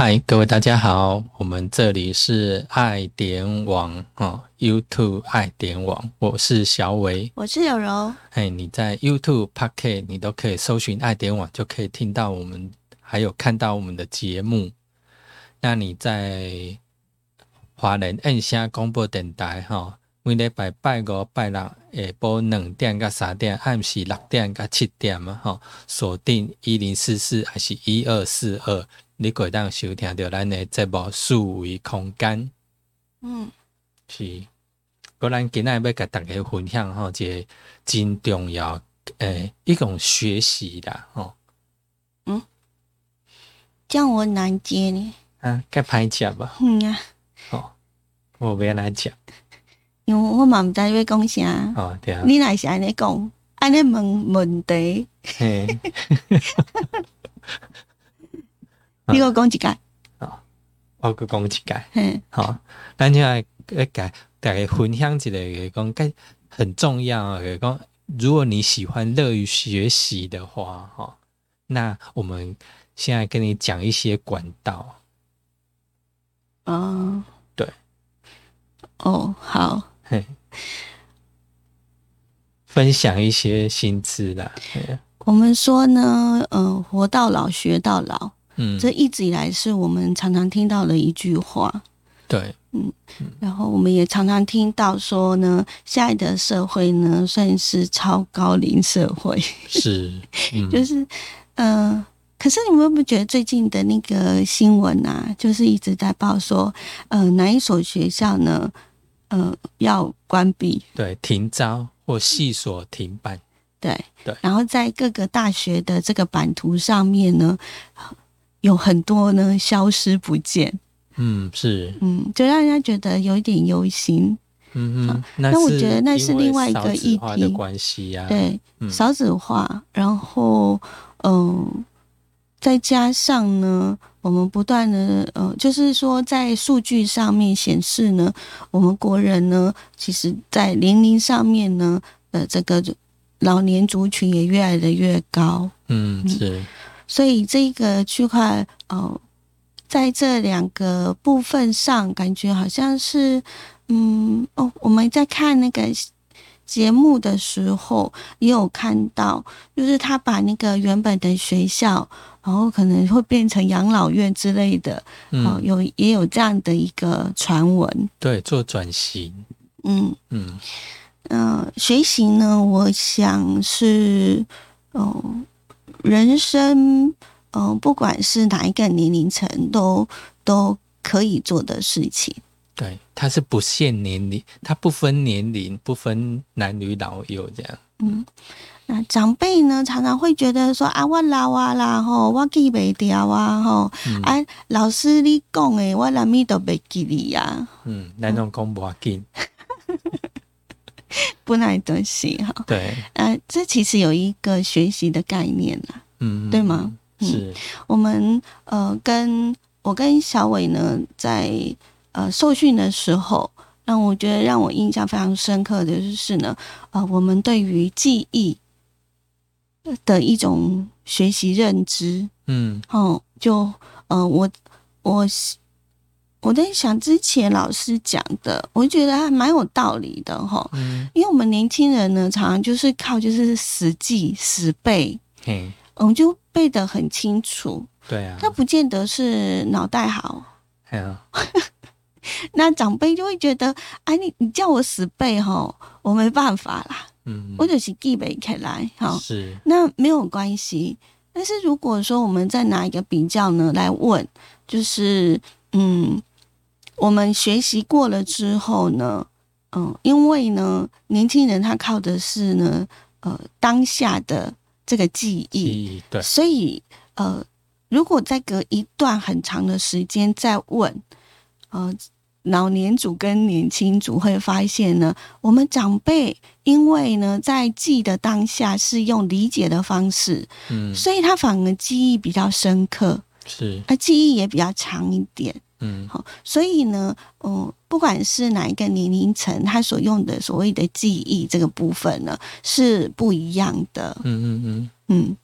嗨，各位大家好，我们这里是爱点网哦，YouTube 爱点网，我是小伟，我是有柔。哎，你在 YouTube、Pocket 你都可以搜寻爱点网，就可以听到我们，还有看到我们的节目。那你在华人按下广播电台哈，每礼拜拜五、拜六下晡两点到三点，暗时六点到七点嘛哈，锁定一零四四还是一二四二。你可以当收听到咱的节目数维空间，嗯，是。个咱今日要甲大家分享吼，一个真重要诶一种学习啦，吼。嗯，这样我难接呢。啊，该歹食吧？嗯啊。哦，我不要来讲，因为我嘛毋知要讲啥。哦，对啊。你若是安尼讲，安尼问问题。嘿。你个讲一解，啊，我个讲一解，嗯，好，咱就来来解，大家分享一个讲，该很重要啊。讲，如果你喜欢乐于学习的话，哈，那我们现在跟你讲一些管道。啊，对，哦，好，嘿，分享一些薪资的。我们说呢，嗯，活到老学到老。嗯，这一直以来是我们常常听到的一句话。对，嗯，然后我们也常常听到说呢，现在的社会呢算是超高龄社会。是，就是，呃，可是你们有没有觉得最近的那个新闻啊，就是一直在报说，呃，哪一所学校呢，呃，要关闭，对，停招或系所停办，对，对，然后在各个大学的这个版图上面呢。有很多呢，消失不见。嗯，是，嗯，就让人家觉得有一点忧心。嗯嗯，那我觉得那是另外一个议题的关系呀。对，少子化，然后嗯，再加上呢，我们不断的呃，就是说在数据上面显示呢，我们国人呢，其实在年龄上面呢，呃，这个老年族群也越来的越高。嗯，是。所以这个区块，哦，在这两个部分上，感觉好像是，嗯，哦，我们在看那个节目的时候，也有看到，就是他把那个原本的学校，然后可能会变成养老院之类的，嗯，有也有这样的一个传闻，对，做转型，嗯。嗯。嗯，学习呢，我想是，哦。人生，嗯，不管是哪一个年龄层，都都可以做的事情。对，它是不限年龄，它不分年龄，不分男女老幼这样。嗯，那长辈呢，常常会觉得说啊，我老啊啦吼，我记不掉啊吼，啊，老师你讲诶，我哪咪都没记你呀。嗯，那种讲不紧。不耐得西哈，对，呃，这其实有一个学习的概念啦，嗯，对吗？是，我们呃，跟我跟小伟呢，在呃受训的时候，让我觉得让我印象非常深刻的就是呢，呃，我们对于记忆的一种学习认知，嗯，哦，就呃，我我。我在想之前老师讲的，我觉得还蛮有道理的哈。嗯，因为我们年轻人呢，常常就是靠就是死记死背，嗯，我们就背得很清楚。对啊，他不见得是脑袋好。哎呀，那长辈就会觉得，哎，你你叫我死背哈，我没办法啦。嗯，我就是记背起来，哈是。那没有关系。但是如果说我们再拿一个比较呢来问，就是嗯。我们学习过了之后呢，嗯，因为呢，年轻人他靠的是呢，呃，当下的这个记忆，对，所以呃，如果再隔一段很长的时间再问，呃，老年组跟年轻组会发现呢，我们长辈因为呢，在记的当下是用理解的方式，嗯，所以他反而记忆比较深刻，是，他记忆也比较长一点。嗯，好，所以呢，嗯，不管是哪一个年龄层，他所用的所谓的记忆这个部分呢，是不一样的。嗯嗯嗯嗯，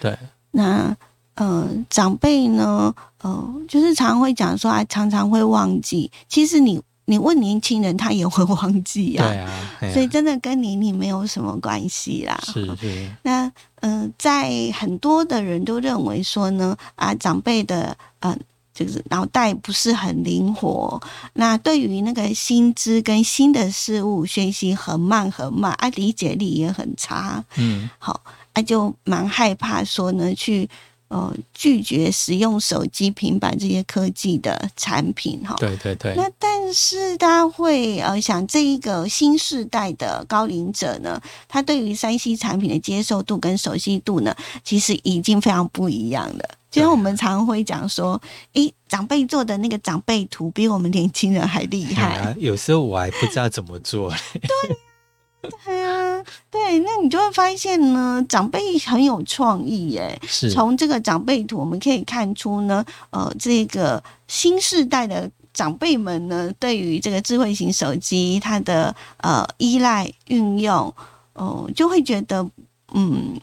对。那呃，长辈呢，呃，就是常常会讲说啊，常常会忘记。其实你你问年轻人，他也会忘记啊。对啊，所以真的跟年龄没有什么关系啦。是是，那嗯、呃在很多的人都认为说呢，啊，长辈的呃，就是脑袋不是很灵活，那对于那个新知跟新的事物学习很慢很慢，啊，理解力也很差，嗯，好，啊，就蛮害怕说呢，去呃拒绝使用手机、平板这些科技的产品哈。对对对，那但是大家会呃想，这一个新世代的高龄者呢，他对于三 C 产品的接受度跟熟悉度呢，其实已经非常不一样了。就像我们常会讲说，诶，长辈做的那个长辈图比我们年轻人还厉害。啊，有时候我还不知道怎么做。对对啊，对，那你就会发现呢，长辈很有创意耶。是，从这个长辈图，我们可以看出呢，呃，这个新时代的长辈们呢，对于这个智慧型手机，它的呃依赖运用，哦、就会觉得，嗯，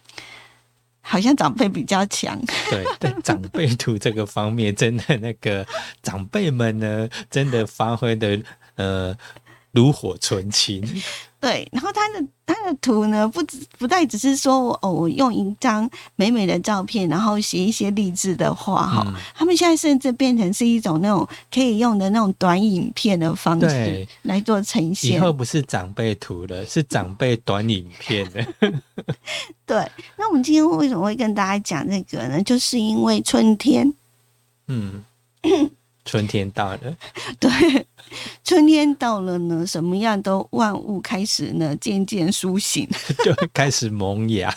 好像长辈比较强。对在，长辈图这个方面，真的那个长辈们呢，真的发挥的呃炉火纯青。对，然后他的他的图呢，不只不再只是说哦，我用一张美美的照片，然后写一些励志的话哈、嗯他们现在甚至变成是一种那种可以用的那种短影片的方式来做呈现以现。后不是长辈图了，是长辈短影片了。对，那我们今天为什么会跟大家讲这个呢？就是因为春天，嗯，春天到了，对，春天到了呢，什么样都万物开始呢渐渐苏醒，就开始萌芽。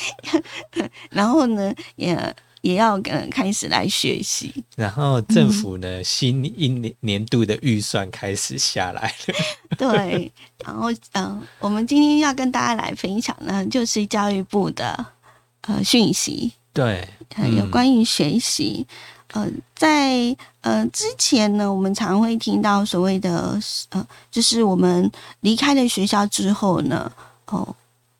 然后呢，也也要呃开始来学习。然后政府呢，新一年年度的预算开始下来了。对，然后嗯、呃我们今天要跟大家来分享呢，就是教育部的呃讯息，对，呃有关于学习。呃，在呃之前呢，我们常会听到所谓的呃，就是我们离开了学校之后呢，哦，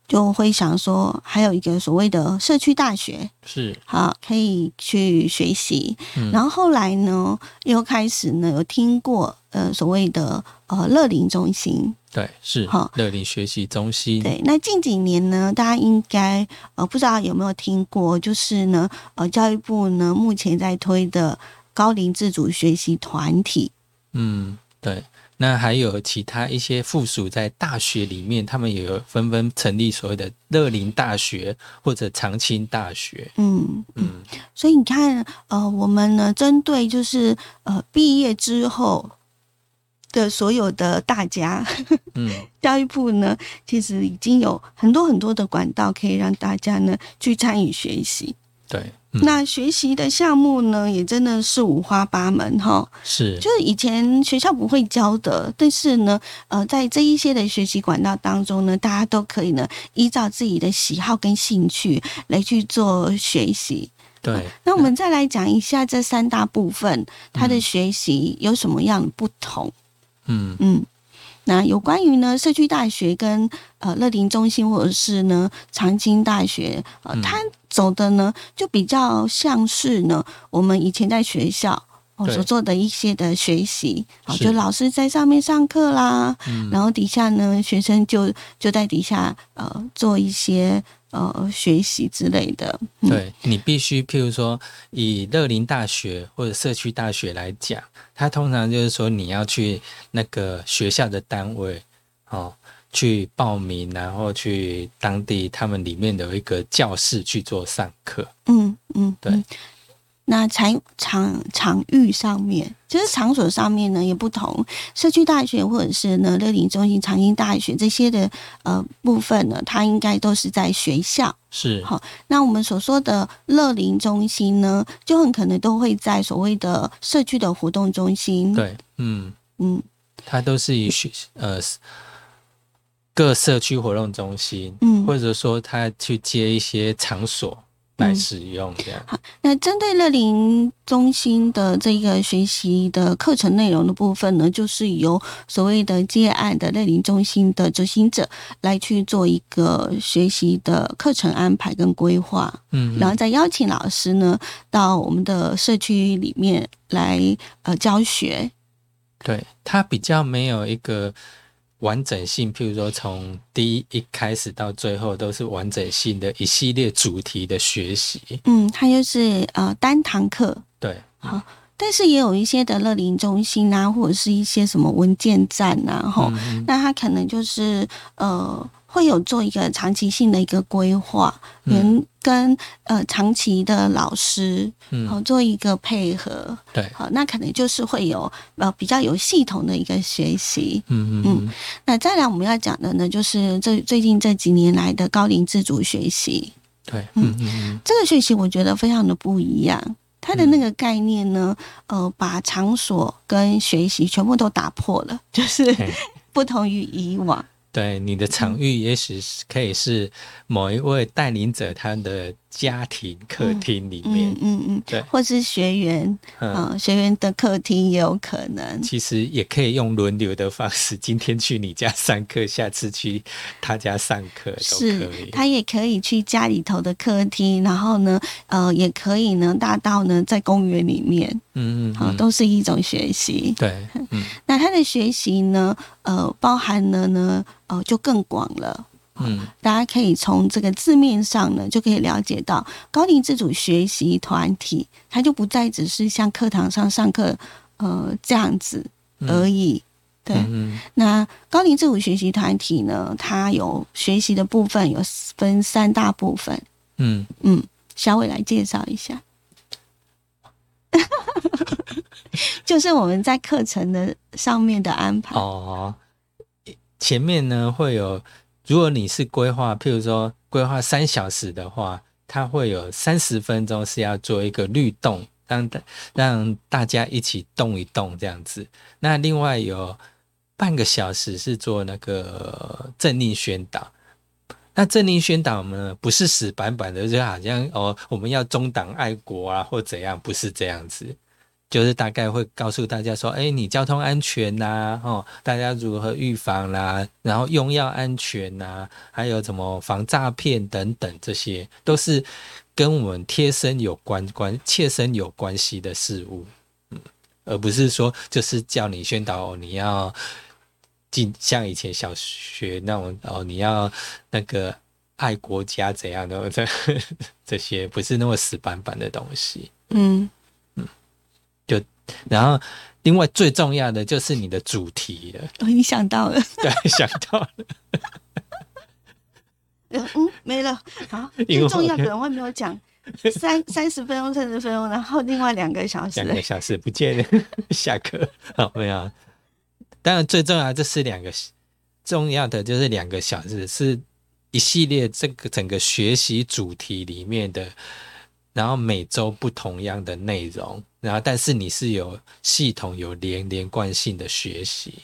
就会想说，还有一个所谓的社区大学，是，好，可以去学习。嗯然后后来呢，又开始呢有听过呃所谓的呃乐龄中心。对，是哈乐龄学习中心。对，那近几年呢，大家应该呃不知道有没有听过，就是呢呃教育部呢目前在推的高龄自主学习团体。嗯，对。那还有其他一些附属在大学里面，他们也有纷纷成立所谓的乐龄大学或者长青大学。嗯嗯，所以你看，呃，我们呢针对就是呃毕业之后的所有的大家，嗯，教育部呢其实已经有很多很多的管道可以让大家呢去参与学习。对，嗯、那学习的项目呢，也真的是五花八门哈。是就是以前学校不会教的，但是呢，呃，在这一些的学习管道当中呢，大家都可以呢依照自己的喜好跟兴趣来去做学习。对。那我们再来讲一下这三大部分，它的学习有什么样的不同？嗯嗯，那有关于呢社区大学跟呃乐龄中心或者是呢长青大学，呃，嗯它走的呢就比较像是呢我们以前在学校。哦，所做的一些的学习，好，就老师在上面上课啦，嗯，然后底下呢，学生就就在底下呃做一些呃学习之类的。嗯、对你必须，譬如说，以乐林大学或者社区大学来讲，它通常就是说你要去那个学校的单位哦，去报名，然后去当地他们里面的一个教室去做上课。嗯嗯，对。嗯那场场场域上面，其实场所上面呢也不同。社区大学或者是呢乐龄中心、长青大学这些的呃部分呢，它应该都是在学校。是，好那我们所说的乐龄中心呢，就很可能都会在所谓的社区的活动中心。，对，嗯，嗯它都是以学呃各社区活动中心，嗯或者说他去接一些场所来使用这样。那针对乐龄中心的这个学习的课程内容的部分呢，就是由所谓的接案的乐龄中心的执行者来去做一个学习的课程安排跟规划，嗯，然后再邀请老师呢到我们的社区里面来呃教学。对，他比较没有一个。完整性，譬如说从第一一开始到最后都是完整性的一系列主题的学习。嗯，它就是呃单堂课。对，好，但是也有一些的乐龄中心啊，或者是一些什么文件站啊，哈，那它可能就是呃。会有做一个长期性的一个规划，跟跟呃长期的老师，好做一个配合，对，好，那可能就是会有呃比较有系统的一个学习，嗯嗯嗯。那再来我们要讲的呢，就是这最近这几年来的高龄自主学习，对，嗯。嗯嗯，这个学习我觉得非常的不一样，它的那个概念呢，呃，把场所跟学习全部都打破了，就是 不同于以往。对你的场域，也许是可以是某一位带领者他的家庭客厅里面，嗯嗯嗯，对，或是学员，嗯，学员的客厅也有可能。其实也可以用轮流的方式，今天去你家上课，下次去他家上课都可以。他也可以去家里头的客厅，然后呢，呃，也可以呢，大到呢在公园里面，嗯嗯，好，都是一种学习。对，嗯，那他的学习呢，呃，包含了呢。呃，就更广了。嗯，大家可以从这个字面上呢，就可以了解到高龄自主学习团体，它就不再只是像课堂上上课，呃，这样子而已。对，那高龄自主学习团体呢，它有学习的部分，有分三大部分。嗯嗯，小伟来介绍一下，就是我们在课程的上面的安排哦。前面呢会有，如果你是规划，譬如说规划三小时的话，它会有三十分钟是要做一个律动，让大让大家一起动一动这样子。那另外有半个小时是做那个政令宣导。那政令宣导呢，不是死板板的，就好像哦我们要中党爱国啊或怎样，不是这样子。就是大概会告诉大家说，哎，你交通安全呐，哦，大家如何预防啦，然后用药安全呐，还有什么防诈骗等等，这些都是跟我们贴身有关关、切身有关系的事物，嗯，而不是说就是叫你宣导你要进像以前小学那种哦，你要那个爱国家怎样的这 这些不是那么死板板的东西，嗯。就，然后，另外最重要的就是你的主题了。哦，你想到了，对，想到了。嗯，没了。好，最重要的我还没有讲，三三十分钟、三十分钟，然后另外两个小时，两个小时不见了，下课。好，没有。当然，最重要这是两个重要的，就是两个小时是一系列这个整个学习主题里面的。然后每周不同样的内容，然后但是你是有系统、有连连贯性的学习。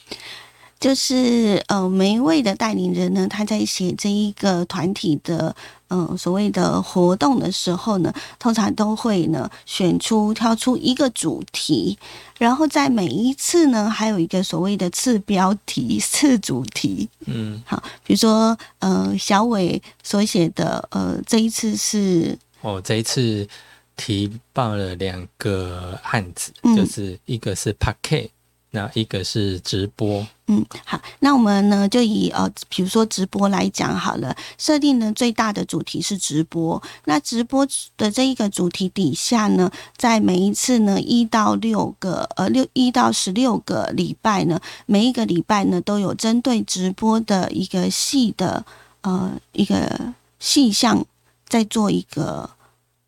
就是呃，每一位的带领人呢，他在写这一个团体的嗯所谓的活动的时候呢，通常都会呢选出挑出一个主题，然后在每一次呢，还有一个所谓的次标题、次主题。嗯，好，比如说呃，小伟所写的呃，这一次是。我这一次提报了两个案子，就是一个是 p a k e 那一个是直播。嗯，好，那我们呢就以呃，比如说直播来讲好了，设定呢最大的主题是直播。那直播的这一个主题底下呢，在每一次呢一到六个呃六一到十六个礼拜呢，每一个礼拜呢都有针对直播的一个细的呃一个细项，在做一个。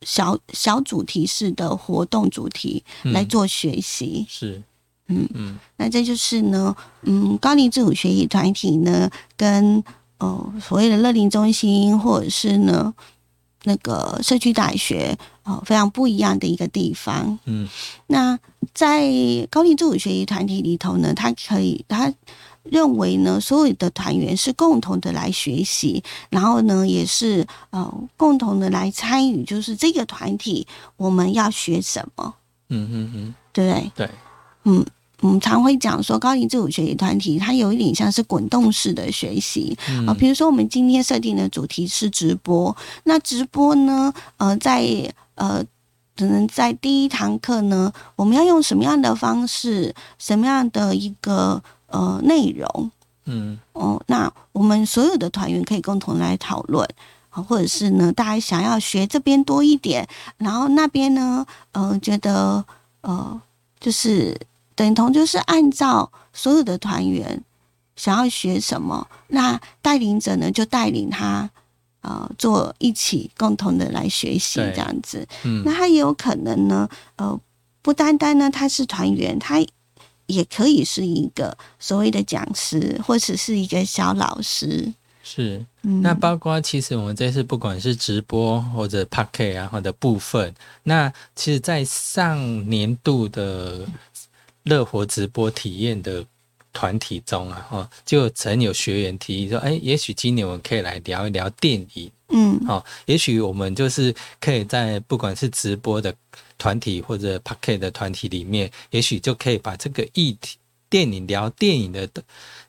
小小主题式的活动主题来做学习，是，嗯。嗯，那这就是呢，嗯，高龄自主学习团体呢，跟哦所谓的乐龄中心或者是呢那个社区大学哦非常不一样的一个地方，嗯，那在高龄自主学习团体里头呢，他可以他认为呢，所有的团员是共同的来学习，然后呢，也是呃共同的来参与，就是这个团体我们要学什么，嗯嗯嗯，对不对？对，嗯。我们常会讲说，高龄自主学习团体它有一点像是滚动式的学习啊。比如说，我们今天设定的主题是直播，那直播呢，呃，在呃，可能在第一堂课呢，我们要用什么样的方式，什么样的一个呃内容？嗯，哦，那我们所有的团员可以共同来讨论啊，或者是呢，大家想要学这边多一点，然后那边呢，呃，觉得呃，就是。等同就是按照所有的团员想要学什么，那带领者呢就带领他呃做一起共同的来学习这样子。嗯，那他也有可能呢，呃，不单单呢他是团员，他也可以是一个所谓的讲师，或者是一个小老师。是，那包括其实我们这次不管是直播或者 p a c k e t 啊或者部分，那其实在上年度的。乐活直播体验的团体中啊，哦，就曾有学员提议说：“哎，也许今年我们可以来聊一聊电影，嗯，哦，也许我们就是可以在不管是直播的团体或者 p a c k e t 的团体里面，也许就可以把这个议题电影聊电影的。”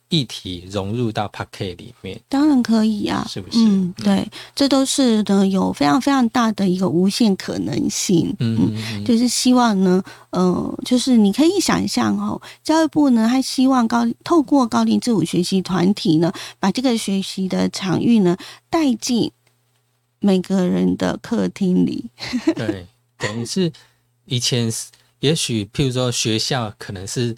议题融入到 p a k e 里面，当然可以啊，是不是？嗯，对，这都是呢，有非常非常大的一个无限可能性。嗯嗯，就是希望呢，呃，就是你可以想象哦，教育部呢，他希望高透过高龄自主学习团体呢，把这个学习的场域呢带进每个人的客厅里。对，等于是以前，也许譬如说学校可能是。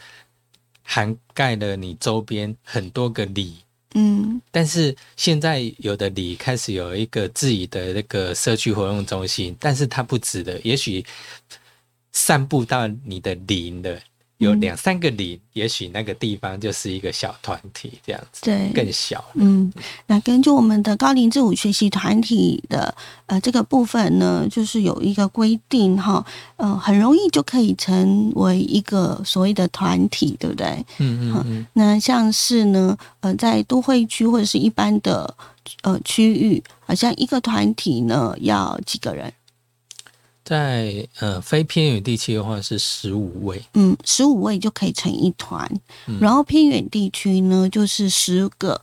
涵盖了你周边很多个里，嗯，但是现在有的里开始有一个自己的那个社区活动中心，但是它不止的，也许散布到你的邻的。有两三个里，也许那个地方就是一个小团体这样子，对，更小。嗯，那根据我们的高龄自主学习团体的呃这个部分呢，就是有一个规定哈，呃，很容易就可以成为一个所谓的团体，对不对？嗯嗯嗯。那像是呢，呃，在都会区或者是一般的呃区域，好像一个团体呢要几个人？在呃非偏远地区的话是十五位，嗯，十五位就可以成一团，然后偏远地区呢就是十个，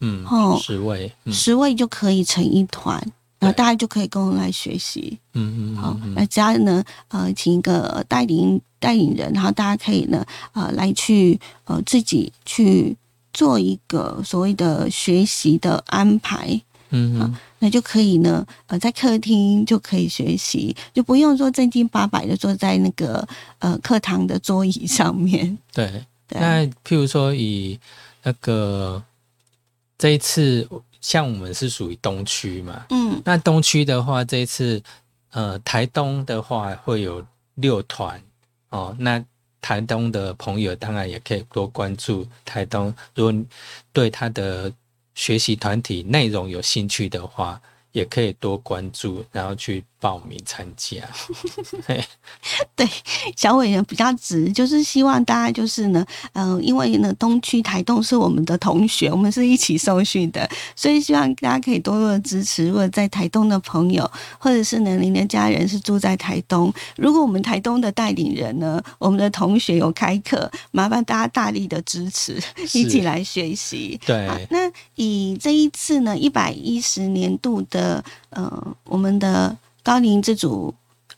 嗯，哦十位，十位就可以成一团，然后大家就可以共同来学习，嗯嗯，好，那家呢呃请一个带领带领人，然后大家可以呢呃来去呃自己去做一个所谓的学习的安排。嗯，那就可以呢，呃，在客厅就可以学习，就不用说正经八百的坐在那个呃课堂的桌椅上面。对，那譬如说以那个这一次，像我们是属于东区嘛，嗯，那东区的话，这一次呃台东的话会有六团哦，那台东的朋友当然也可以多关注台东，如果对他的。学习团体内容有兴趣的话，也可以多关注，然后去。报名参加，对小伟呢比较直，就是希望大家就是呢，嗯，因为呢东区台东是我们的同学，我们是一起受训的，所以希望大家可以多多的支持。如果在台东的朋友，或者是呢您的家人是住在台东，如果我们台东的带领人呢，我们的同学有开课，麻烦大家大力的支持，一起来学习。对，那以这一次呢一百一十年度的呃我们的。高龄自主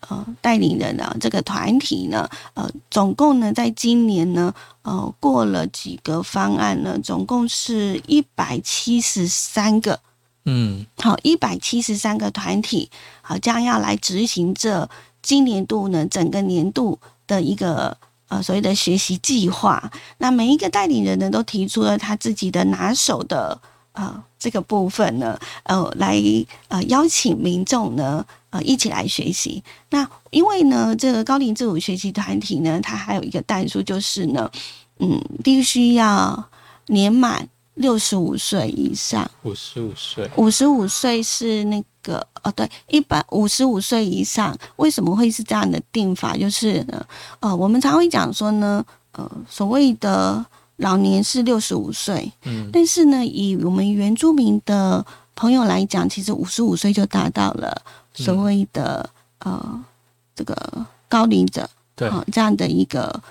呃带领人的这个团体呢，呃，总共呢，在今年呢，呃，过了几个方案呢，总共是一百七十三个，嗯，好，一百七十三个团体，好，将要来执行这今年度呢整个年度的一个呃所谓的学习计划。那每一个带领人呢，都提出了他自己的拿手的呃这个部分呢，呃，来呃邀请民众呢。呃，一起来学习。那因为呢，这个高龄自主学习团体呢，它还有一个代数，就是呢，嗯，必须要年满六十五岁以上。五十五岁。五十五岁是那个哦，对，一百五十五岁以上。为什么会是这样的定法？就是呢，呃，我们常会讲说呢，呃，所谓的老年是六十五岁，嗯但是呢，以我们原住民的朋友来讲，其实五十五岁就达到了所谓的、呃这个高龄者对，啊、这样的一个。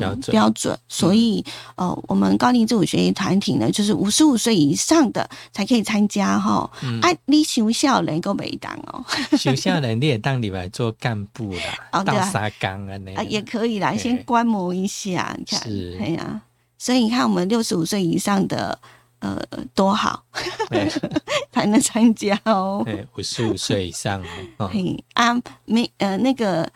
嗯标准。所以呃，我们高龄自主学习团体呢，就是五十五岁以上的才可以参加哈。嗯。啊，你修校能够没当哦，学校人你也当礼拜做干部啦，倒哦对啊。沙缸啊那啊也可以啦，先观摩一下，你看，是。哎呀、所以你看我们六十五岁以上的呃多好，哎 才能参加哦。对五十五岁以上哦，嘿啊，没呃那个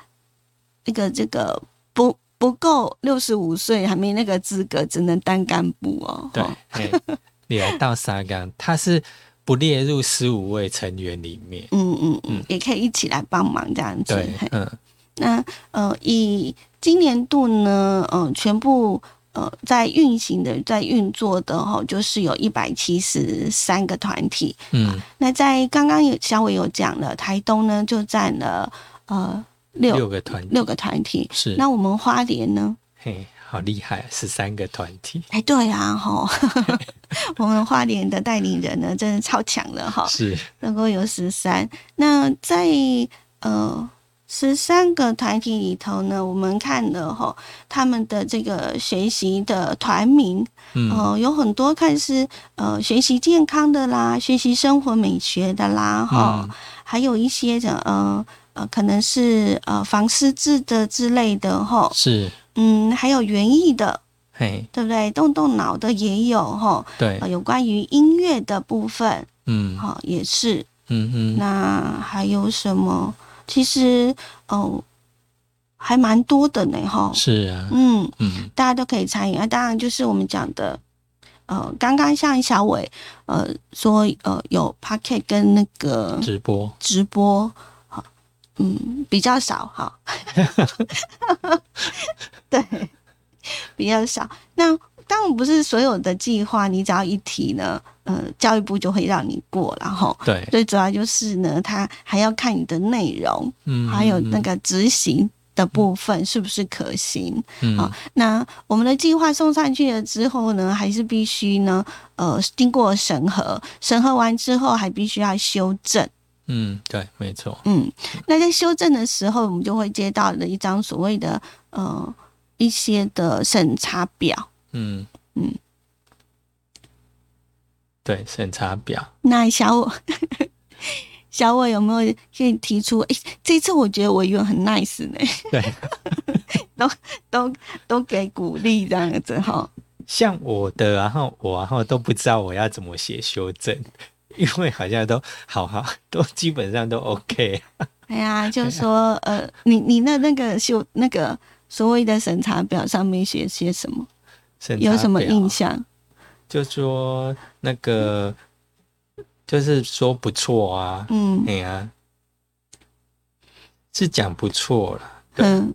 那个这个不不够六十五岁还没那个资格，只能当干部哦。对来到沙缸，他是不列入十五位成员里面，嗯嗯嗯，也可以一起来帮忙这样子。对，嗯那呃，以今年度呢，呃，全部呃在运行的、在运作的哈，就是有一百七十三个团体。嗯，那在刚刚有小伟有讲了，台东呢就占了呃六六个团体六个团体。是，那我们花莲呢？嘿，好厉害，十三个团体，哎，对啊，哈，我们花莲的带领人呢，真的超强了哈。是，能够有十三。那在呃十三个团体里头呢，我们看了哈，他们的这个学习的团名，嗯呃，有很多看是呃学习健康的啦，学习生活美学的啦，哈、嗯还有一些的呃呃，可能是呃防失智的之类的哈，是，嗯，还有园艺的，嘿，对不对？动动脑的也有哈，对呃，，有关于音乐的部分，嗯好，也是。嗯嗯，那还有什么？其实哦，还蛮多的呢，哈。是啊，嗯，嗯大家都可以参与啊。当然，就是我们讲的，呃，刚刚像小伟呃说，呃，有 p o c k e t 跟那个直播，直播，好，嗯，比较少哈。对，比较少。那当然不是所有的计划，你只要一提呢，呃，教育部就会让你过，然后。对，最主要就是呢，他还要看你的内容，嗯，还有那个执行的部分是不是可行。嗯，好，那我们的计划送上去了之后呢，还是必须呢，呃，经过审核，审核完之后还必须要修正。嗯，对，没错，嗯，那在修正的时候，我们就会接到了一张所谓的呃一些的审查表。嗯嗯，对，审查表，那小我 小我有没有可以提出？诶，这次我觉得委员很 nice 呢，对，都都都给鼓励这样子哈。像我的，然后我然后都不知道我要怎么写修正，因为好像都好好都基本上都 OK，哎呀，就说呃，你你那那个修那个所谓的审查表上面写些什么？有什么印象？就说那个就是说不错啊，嗯。哎呀、是讲不错了，嗯。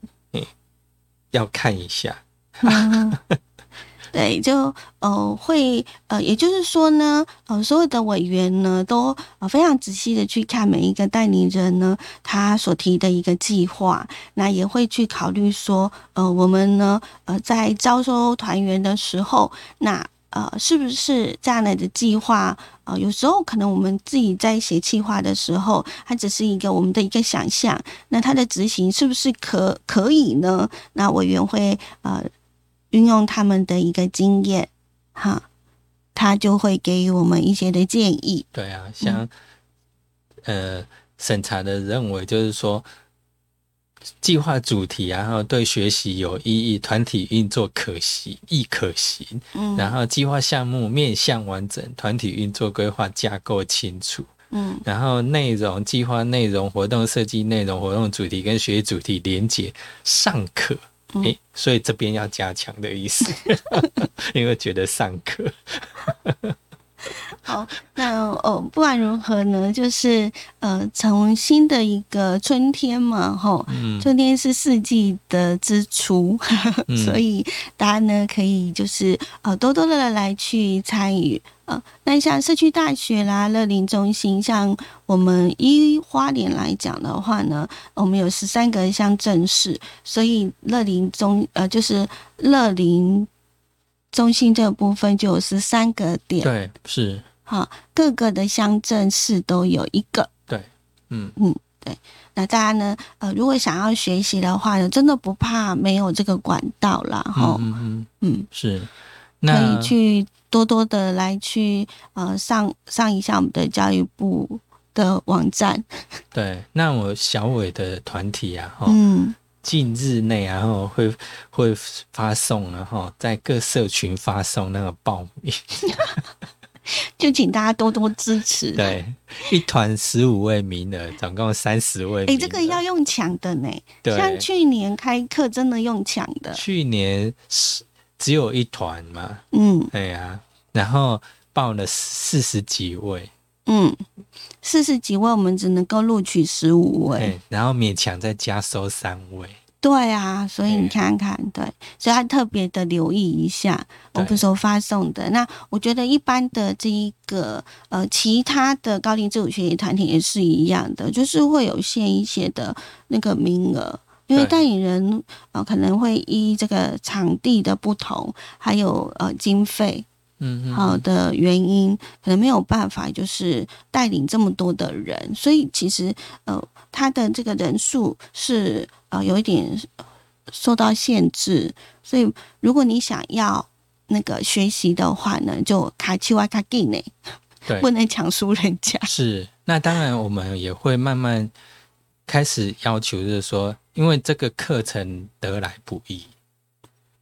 要看一下，嗯，对，就呃会呃，也就是说呢，呃，所有的委员呢都呃非常仔细的去看每一个带领人呢他所提的一个计划，那也会去考虑说，呃，我们呢呃在招收团员的时候，那呃，是不是这样来的计划？呃，有时候可能我们自己在写计划的时候，它只是一个我们的一个想象，那它的执行是不是可可以呢？那委员会呃运用他们的一个经验，哈，他就会给予我们一些的建议。对啊，像、呃审查的认为就是说。计划主题，然后对学习有意义，团体运作可行，亦可行。嗯然后计划项目面向完整，团体运作规划架构清楚。嗯然后内容、计划内容、活动设计内容、活动主题跟学习主题连结尚可。所以这边要加强的意思，因为觉得上课。好，那哦，不管如何呢，就是呃，从新的一个春天嘛，吼，嗯春天是四季的之初，嗯所以大家呢可以就是呃多多的来去参与。呃，那像社区大学啦、乐龄中心，像我们依花莲来讲的话呢，我们有十三个乡镇市，所以乐龄中呃就是乐龄中心这个部分就有十三个点，对，是，哈，各个的乡镇市都有一个。对，嗯嗯。对那大家呢，呃，如果想要学习的话呢，真的不怕没有这个管道啦，哈、嗯嗯，嗯，是。可以去多多的来去呃上上一下我们的教育部的网站，对，那我小伟的团体啊，哈、嗯，近日内啊，然后会会发送然后在各社群发送那个报名，就请大家多多支持。对，一团十五位名额，总共三十位哎。这个要用抢的呢，对。像去年开课真的用抢的，去年是只有一团嘛，嗯。对呀、然后报了四十几位，嗯，四十几位我们只能够录取十五位，对，然后勉强再加收三位，对啊，所以你看看，对，所以要特别的留意一下我对们所发送的。那我觉得一般的这一个呃，其他的高龄自主学习团体也是一样的，就是会有限一些的那个名额。因为对带领人呃可能会依这个场地的不同，还有呃经费嗯嗯，好的原因，可能没有办法就是带领这么多的人，所以其实呃，他的这个人数是呃有一点呃受到限制，所以如果你想要那个学习的话呢，就卡奇瓦卡给呢，对 不，能抢输人家。是。那当然，我们也会慢慢开始要求，就是说，因为这个课程得来不易。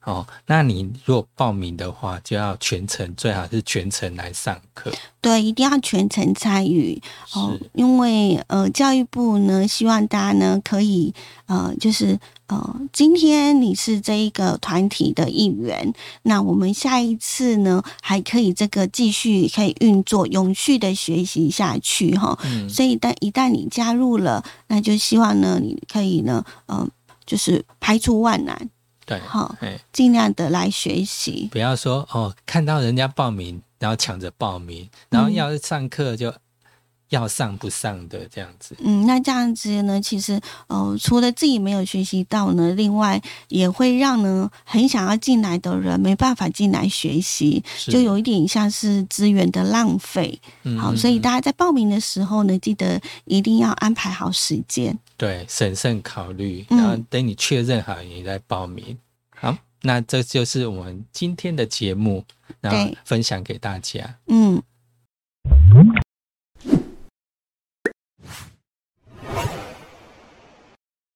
哦，那你如果报名的话，就要全程，最好是全程来上课。对，一定要全程参与哦，因为呃，教育部呢希望大家呢可以呃，就是呃，今天你是这一个团体的一员，那我们下一次呢还可以这个继续可以运作，永续的学习下去哈。嗯，所以，但一旦你加入了，那就希望呢你可以呢，呃，就是排除万难，对，好哎，尽量的来学习。不要说哦，看到人家报名，然后抢着报名，然后要是上课就要上不上的这样子。嗯，那这样子呢，其实呃，除了自己没有学习到呢，另外也会让呢很想要进来的人没办法进来学习，就有一点像是资源的浪费。嗯好，所以嗯大家在报名的时候呢，记得一定要安排好时间。对审慎考虑，嗯然后等你确认好，你再报名。好，那这就是我们今天的节目，然后分享给大家。嗯，